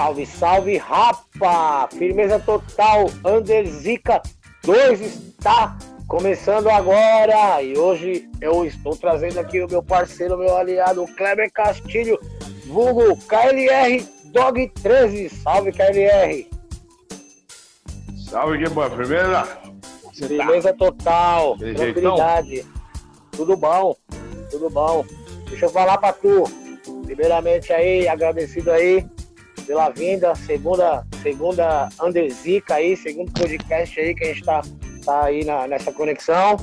Salve, salve, rapa! Firmeza total, Anderzica 2 está começando agora e hoje eu estou trazendo aqui o meu parceiro, meu aliado, Kleber Castilho, vulgo KLR Dog 13. Salve, KLR! Salve, que boa, firmeza? Firmeza total, tranquilidade. Tudo bom, tudo bom. Deixa eu falar pra tu. Primeiramente aí, agradecido aí pela vinda, segunda, segunda Anderzica aí, segundo podcast aí que a gente tá, tá aí na, nessa conexão.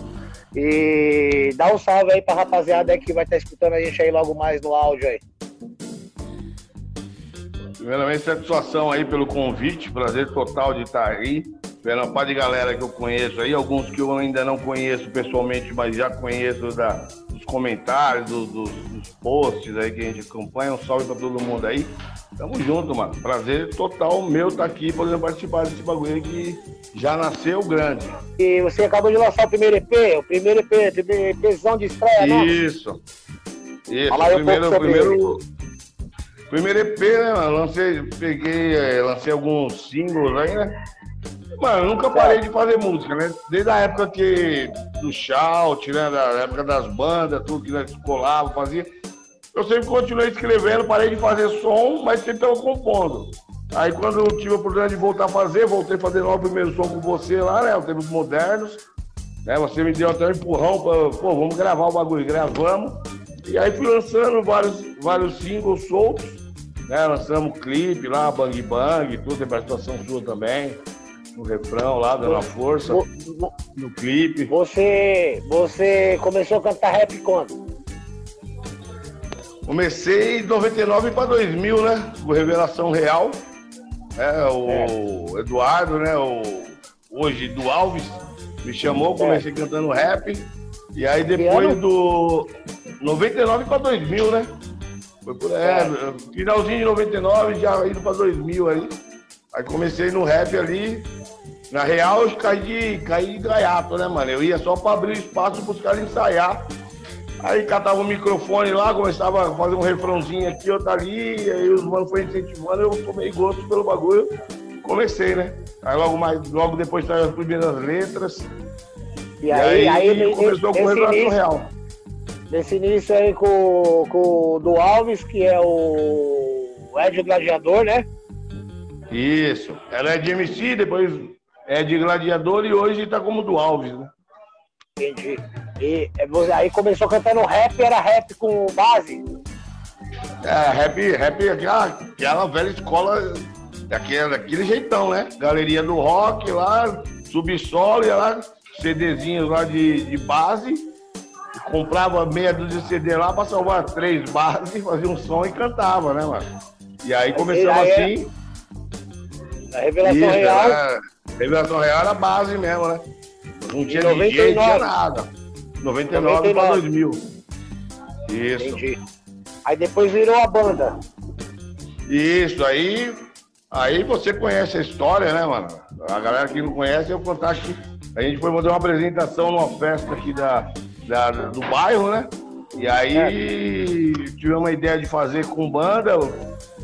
E dá um salve aí pra rapaziada aí que vai estar tá escutando a gente aí logo mais no áudio aí. Primeiramente, satisfação aí pelo convite, prazer total de estar aí. Pela par de galera que eu conheço aí, alguns que eu ainda não conheço pessoalmente, mas já conheço da, comentários, do, do, dos posts aí que a gente acompanha. Um salve pra todo mundo aí. Tamo junto, mano. Prazer total meu estar tá aqui podendo participar desse bagulho que já nasceu grande. E você acabou de lançar o primeiro EP, o primeiro EP, primeiro EPzão de estreia, né? Isso. Isso, Fala primeiro, um primeiro, primeiro EP, né, mano? Lancei, peguei, é, lancei alguns singles aí, né? Mano, eu nunca parei de fazer música, né? Desde a época que do shout, né? Da época das bandas, tudo que nós colava, fazia eu sempre continuei escrevendo, parei de fazer som, mas sempre estava compondo. Aí quando eu tive a oportunidade de voltar a fazer, voltei a fazer o primeiro som com você lá, né? Os tempos modernos. Né? Você me deu até um empurrão para, pô, vamos gravar o bagulho, gravamos. E aí fui lançando vários, vários singles soltos, né? Lançamos clipe lá, Bang Bang, tudo, tem participação sua também. No refrão lá, dando a força. no clipe. Você, você começou a cantar rap quando? Comecei em 99 para 2000, né? Com Revelação Real. É, o é. Eduardo, né? O, hoje do Alves, me chamou, é. comecei cantando rap. E aí depois do 99 para 2000, né? Foi por é, finalzinho de 99, já indo para 2000 aí. Aí comecei no rap ali. Na real, eu caí de, caí de gaiato, né, mano? Eu ia só para abrir espaço para os caras ensaiar. Aí catava o microfone lá, começava a fazer um refrãozinho aqui, outro ali, aí os manos foram incentivando, eu tomei gosto pelo bagulho, comecei, né? Aí logo mais, logo depois saiu as primeiras letras. E, e aí, aí, aí, começou com o Revelação Real. Nesse início aí com, com o do Alves, que é o Ed Gladiador, né? Isso. Ela é de MC, depois é de Gladiador e hoje tá como do Alves, né? Entendi. E aí começou cantando rap, era rap com base? É, rap, rap aquela, aquela velha escola, daquele, daquele jeitão, né? Galeria do rock lá, subsolo, ia lá, CDzinhos lá de, de base, comprava meia dúzia de CD lá pra salvar três bases, fazia um som e cantava, né, mano? E aí começamos assim. É... A revelação Isso, real. Era, revelação real era base mesmo, né? Não tinha DJ, não tinha nada. 99, 99. para 2000. Isso. Entendi. Aí depois virou a banda. Isso, aí, aí você conhece a história, né, mano? A galera que não conhece, eu contar que a gente foi fazer uma apresentação numa festa aqui da, da do bairro, né? E aí é. tivemos uma ideia de fazer com banda. O,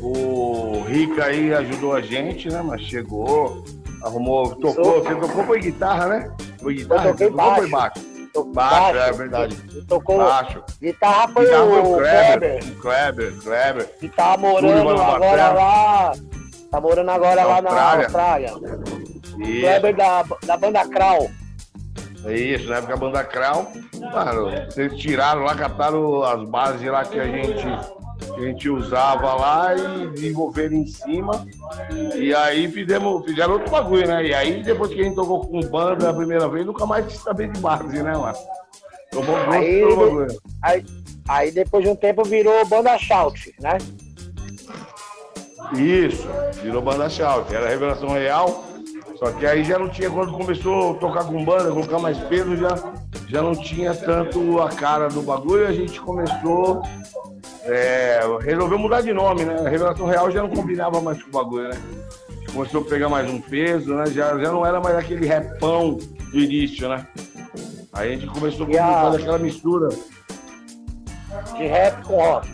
o Rica aí ajudou a gente, né? Mas chegou, arrumou, tocou, você tocou foi guitarra, né? Foi guitarra? Eu toquei baixo. Foi baixo. baixo, baixo, é verdade. Tocou baixo. Guitarra foi guitarra o, o Kleber. Kleber, Kleber. Que tá morando agora lá. Tá morando agora na lá na Austrália. Isso. Kleber da, da banda Krau. Isso, na época a banda Krau. Mano, vocês tiraram lá, cataram as bases lá que a gente que a gente usava lá e desenvolveram em cima. E aí fizemos, fizeram outro bagulho, né? E aí depois que a gente tocou com banda a primeira vez, nunca mais quis saber de base, né, mano? Tomou aí, bagulho. Aí, aí depois de um tempo virou banda shout, né? Isso, virou banda shout, era revelação real. Só que aí já não tinha, quando começou a tocar com banda, colocar mais peso, já, já não tinha tanto a cara do bagulho, a gente começou é, resolveu mudar de nome, né? A Revelação Real já não combinava mais com o bagulho, né? Começou a pegar mais um peso, né? Já, já não era mais aquele repão do início, né? Aí a gente começou a fazer aquela mistura. De rap com rock.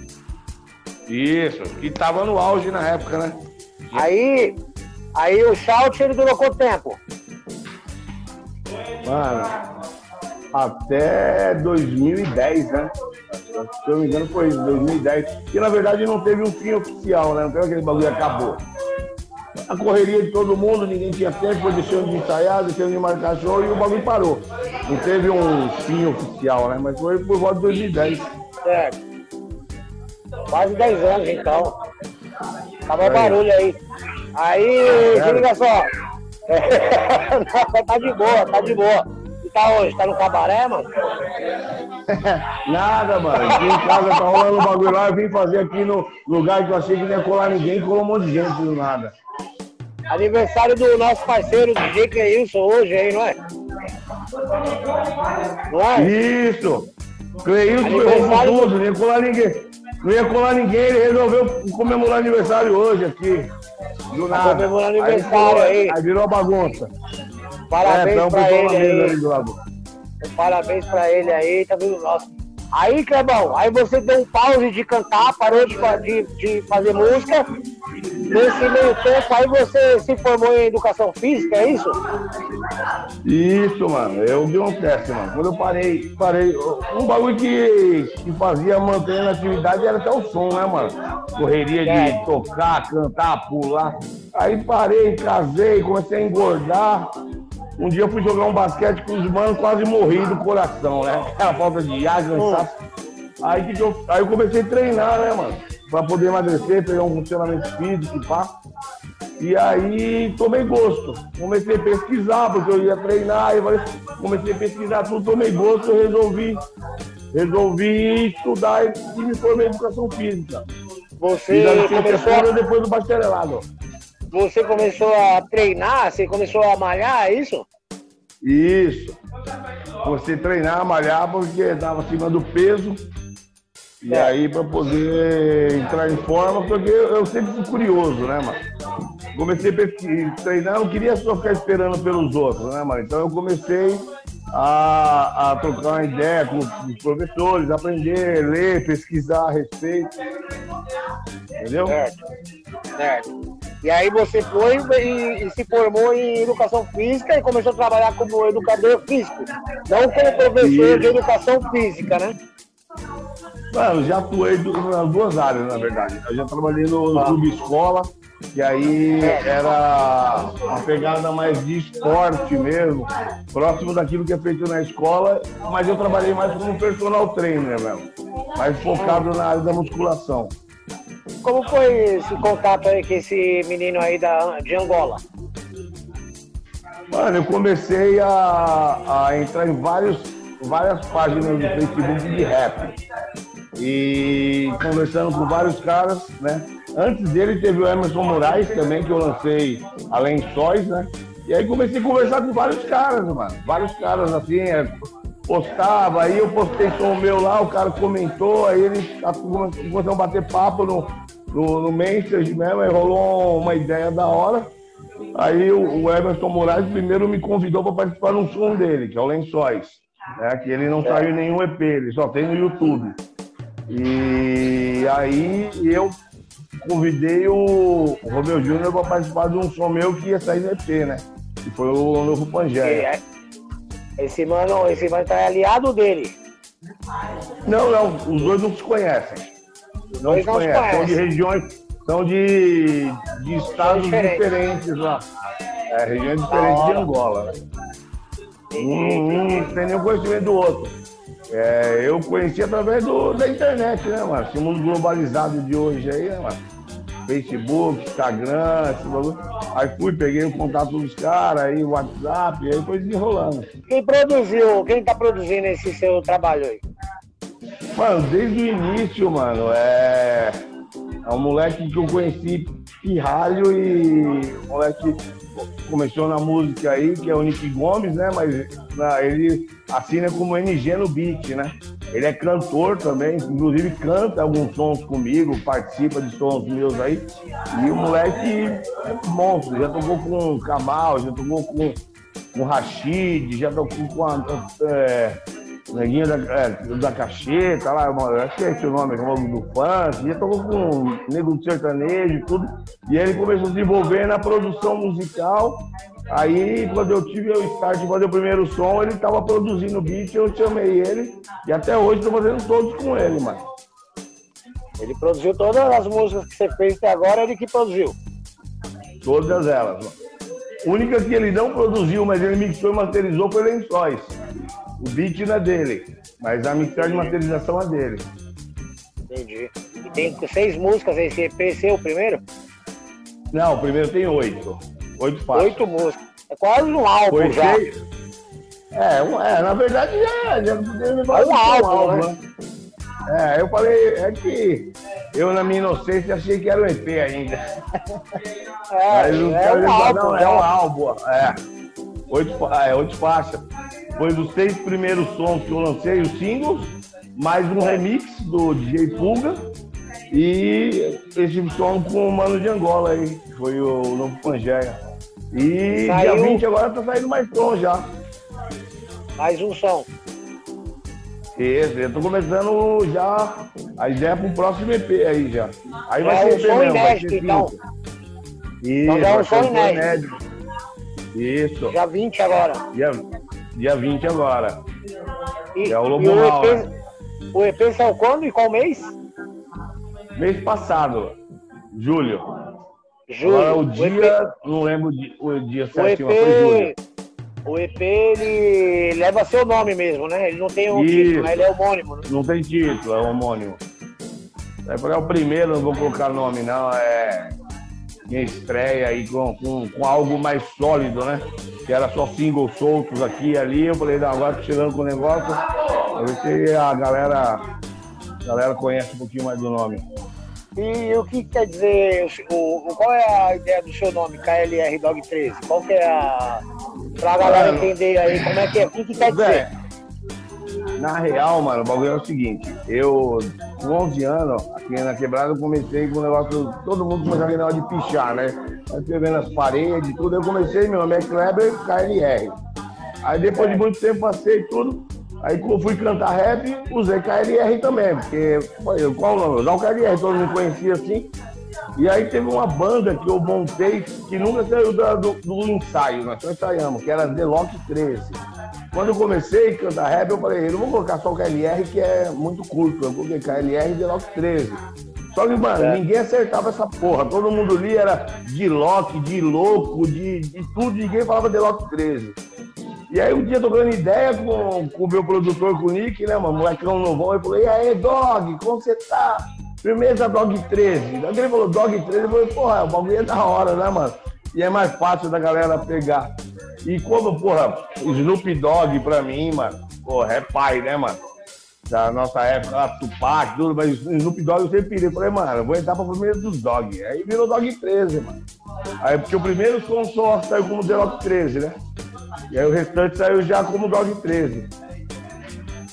Isso, que tava no auge na época, né? Aí, aí o shout ele durou quanto tempo? Mano, até 2010, né? Se eu não me engano foi isso, 2010. E na verdade não teve um fim oficial, né? Não teve aquele bagulho acabou. A correria de todo mundo, ninguém tinha tempo, foi deixando de ensaiar, deixando de marcar show e o bagulho parou. Não teve um fim oficial, né? Mas foi por volta de 2010. Certo. Quase 10 anos então. Tava aí. barulho aí. Aí, é, se liga só. tá de boa, tá de boa. Tá hoje? Tá no cabaré, mano? Nada, mano. Aqui em casa tá rolando um bagulho lá, eu vim fazer aqui no lugar que eu achei que não ia colar ninguém, colou um monte de gente do nada. Aniversário do nosso parceiro DJ Cleilson hoje aí, não é? Não é? Isso! Cleilson foi tudo, não ia colar ninguém. Não ia colar ninguém, ele resolveu comemorar aniversário hoje aqui. Do nada. Comemorar aniversário aí. Aí, aí virou bagunça. Parabéns é, pra ele aí. Parabéns pra ele aí, tá vendo? Nossa. Aí, Clebão, aí você deu um pause de cantar, parou de, de, de fazer música Nesse meio tempo aí você se formou em educação física, é isso? Isso, mano. Eu vi um teste, mano. Quando eu parei, parei. Um bagulho que, que fazia manter a atividade era até o som, né, mano? Correria é. de tocar, cantar, pular. Aí parei, casei, comecei a engordar. Um dia eu fui jogar um basquete com os manos, quase morri do coração, né? Aquela falta de ar, cansaço. Aí, que eu, aí eu comecei a treinar, né, mano? para poder emagrecer, pegar um funcionamento físico e pá. E aí tomei gosto. Comecei a pesquisar, porque eu ia treinar, e comecei a pesquisar tudo, tomei gosto, eu resolvi, resolvi estudar e me formei em educação física. Você começou a... depois do bacharelado. Você começou a treinar, você começou a malhar, é isso? Isso. Você treinar, malhar, porque estava acima do peso e é. aí, para poder entrar em forma, porque eu sempre fui curioso, né, mano? Comecei a treinar, não queria só ficar esperando pelos outros, né, mano? Então eu comecei a, a trocar uma ideia com os professores, aprender, ler, pesquisar a respeito. Entendeu? Certo. Certo. E aí você foi e, e, se formou em educação física e começou a trabalhar como educador físico, não como professor de educação física, né? Mano, já atuei nas duas áreas, na verdade. Eu já trabalhei no, no clube escola, que aí era uma pegada mais de esporte mesmo, próximo daquilo que é feito na escola, mas eu trabalhei mais como personal trainer mesmo, mais focado na área da musculação. Como foi esse contato aí com esse menino aí da, de Angola? Mano, eu comecei a, a entrar em vários, várias páginas do Facebook de rap e conversando com vários caras, né? Antes dele teve o Emerson Moraes também, que eu lancei Além Sóis, né? E aí comecei a conversar com vários caras, mano. Vários caras assim, é, postava, aí eu postei som meu lá, o cara comentou, aí ele começou a bater papo no, no, no message mesmo, aí rolou uma ideia da hora. Aí o, o Emerson Moraes primeiro me convidou para participar de um som dele, que é o Lençóis. Né, que ele não saiu em nenhum EP, ele só tem no YouTube. E aí eu convidei o Romeu Júnior para participar de um som meu que ia sair no EP, né? Que foi o novo Pangeia. É, esse mano, esse mano tá aliado dele. Não, não, os dois não se conhecem. Não se conhecem. São de regiões, são de, de estados diferentes. diferentes lá. É, regiões diferentes de Angola. Né? Um, um tem nenhum conhecimento do outro. É, eu conheci através do, da internet, né, mano? Esse mundo globalizado de hoje aí, né, mano? Facebook, Instagram, esse bagulho. Aí fui, peguei o contato dos caras, aí o WhatsApp, e aí foi desenrolando. Quem produziu, quem tá produzindo esse seu trabalho aí? Mano, desde o início, mano, é. É um moleque que eu conheci pirralho e um moleque começou na música aí, que é o Nick Gomes, né? Mas ele assina como NG no beat, né? Ele é cantor também, inclusive canta alguns sons comigo, participa de sons meus aí. E o moleque é monstro, já tocou com Kamal, já tocou com, com Rashid, já tocou com a, é, neguinho da, é, da cacheta lá, acho que é esse o nome, o nome do funk, e tocou com nego do sertanejo e tudo. E ele começou a desenvolver na produção musical. Aí, quando eu tive o start de fazer o primeiro som, ele estava produzindo o beat, eu chamei ele. E até hoje estou fazendo todos com ele, mano. Ele produziu todas as músicas que você fez até agora, ele que produziu. Todas elas, mano. A única que ele não produziu, mas ele mixou e masterizou foi Lençóis. O beat não é dele, mas a mixagem de masterização é dele. Entendi. E tem seis músicas esse EP seu, o primeiro? Não, o primeiro tem oito. Oito faixas. Oito músicas. É quase um álbum Foi já. É, um, é, na verdade já, já é um álbum, um álbum né? né? É, eu falei, é que eu na minha inocência achei que era um EP ainda. É, Mas é um álbum, não, é um né? álbum. É. Oito, é, oito faixas. Foi dos seis primeiros sons que eu lancei, os singles, mais um remix do DJ Pulga e esse som com o Mano de Angola aí, que foi o novo Pangeia. E Saiu... dia 20 agora tá saindo mais som já. Mais um som. Isso, eu tô começando já a ideia pro próximo EP aí já. Aí vai é ser um som inédito, então. Isso, então é um som inédito. Isso. Dia 20 agora. Dia, dia 20 agora. E, é o Lobo e o EP, né? o EP saiu quando e qual mês? Mês passado, julho. Julho. Agora, o dia, EP, não lembro o dia, o certinho, mas foi julho. O EP, ele leva seu nome mesmo, né? Ele não tem um Isso. título, né? ele é homônimo. Né? Não tem título, é homônimo. É o primeiro, não vou colocar nome, não. É minha estreia aí com, com, com, algo mais sólido, né? Que era só singles soltos aqui e ali. Eu falei, não, agora tô chegando com o negócio. Pra ver se a galera, a galera conhece um pouquinho mais do nome. E o que quer dizer, o, qual é a ideia do seu nome, KLR Dog 13? Qual que é a. Pra galera entender aí como é que é, o que, que quer dizer? Na real, mano, o bagulho é o seguinte, eu, com 11 anos, aqui na quebrada, eu comecei com o negócio, todo mundo começou a negócio de pichar, né? Escrevendo as paredes, tudo, eu comecei, meu nome é Kleber KLR. Aí depois de muito tempo passei tudo, Aí quando eu fui cantar rap, usei KLR também, porque qual o nome? Usar o KLR, todo mundo conhecia assim. E aí teve uma banda que eu montei que nunca saiu do, do, ensaio, nós só ensaiamos, que era The Lock 13. Quando eu comecei a cantar rap, eu falei, eu não vou colocar só o KLR, que é muito curto, eu coloquei KLR e The Lock 13. Só que, mano, é. ninguém acertava essa porra. Todo mundo ali era de Lock, de louco, de, de tudo, ninguém falava The Lock 13. E aí um dia trocando ideia com, com o meu produtor, com o Nick, né, mano? Molecão novão, eu falei, e aí, Dog, como você tá? Firmeza Dog 13. Aí ele falou, Dog 13, eu falei, porra, o bagulho é da hora, né, mano? E é mais fácil da galera pegar. E como, porra, Snoop Dogg pra mim, mano, porra, é pai, né, mano? Da nossa época, Tupac, tudo, mas Snoop Dogg eu sempre. Eu falei, mano, eu vou entrar pra primeiro dos Dog. Aí virou Dog 13, mano. Aí, porque o primeiro som só saiu como The Rock 13, né? E aí o restante saiu já como Dog 13.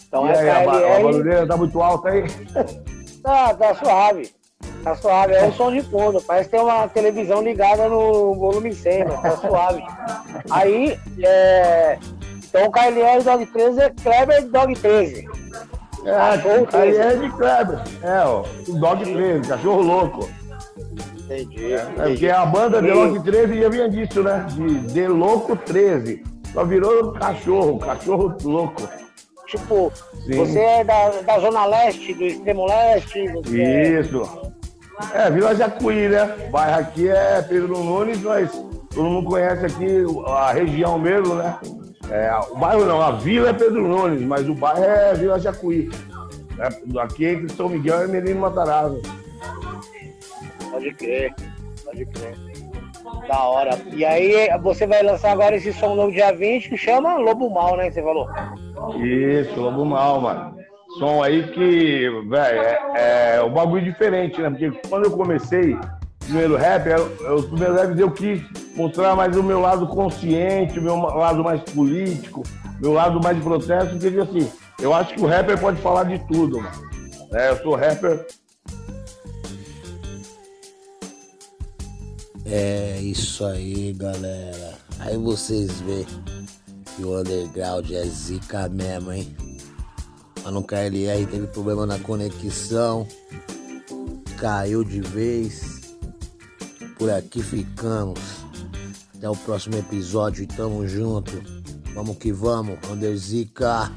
Então e aí, KLR... a, a barulheira tá muito alta aí? Tá, tá suave. Tá suave, é um som de fundo. Parece que tem uma televisão ligada no volume 100, mas tá suave. Aí, é... então o KLR Dog 13 é Kleber Dog 13. É, o KLR é de Kleber. É, ó, o Dog 13, cachorro louco. Entendi. É, entendi. porque a banda The Loco 13 já vinha disso, né? De The Louco 13. Só virou cachorro, cachorro louco. Tipo, Sim. você é da, da Zona Leste, do extremo leste? É Isso. É... é, Vila Jacuí, né? O bairro aqui é Pedro Nunes, mas todo mundo conhece aqui a região mesmo, né? É, o bairro não, a vila é Pedro Nunes, mas o bairro é Vila Jacuí. É, aqui entre São Miguel e Menino Matarazzo. Pode crer, pode crer. Da hora. E aí você vai lançar agora esse som novo dia 20 que chama Lobo Mal, né? Você falou? Isso, Lobo Mal, mano. Som aí que, velho, é, é um bagulho diferente, né? Porque quando eu comecei primeiro rap, eu, os primeiros eu quis mostrar mais o meu lado consciente, o meu lado mais político, meu lado mais de protesto, porque assim, eu acho que o rapper pode falar de tudo, mano. É, eu sou rapper É isso aí, galera. Aí vocês vê que o underground é zica mesmo, hein? Mano KLR teve problema na conexão. Caiu de vez. Por aqui ficamos. Até o próximo episódio tamo junto. Vamos que vamos, Anderzica.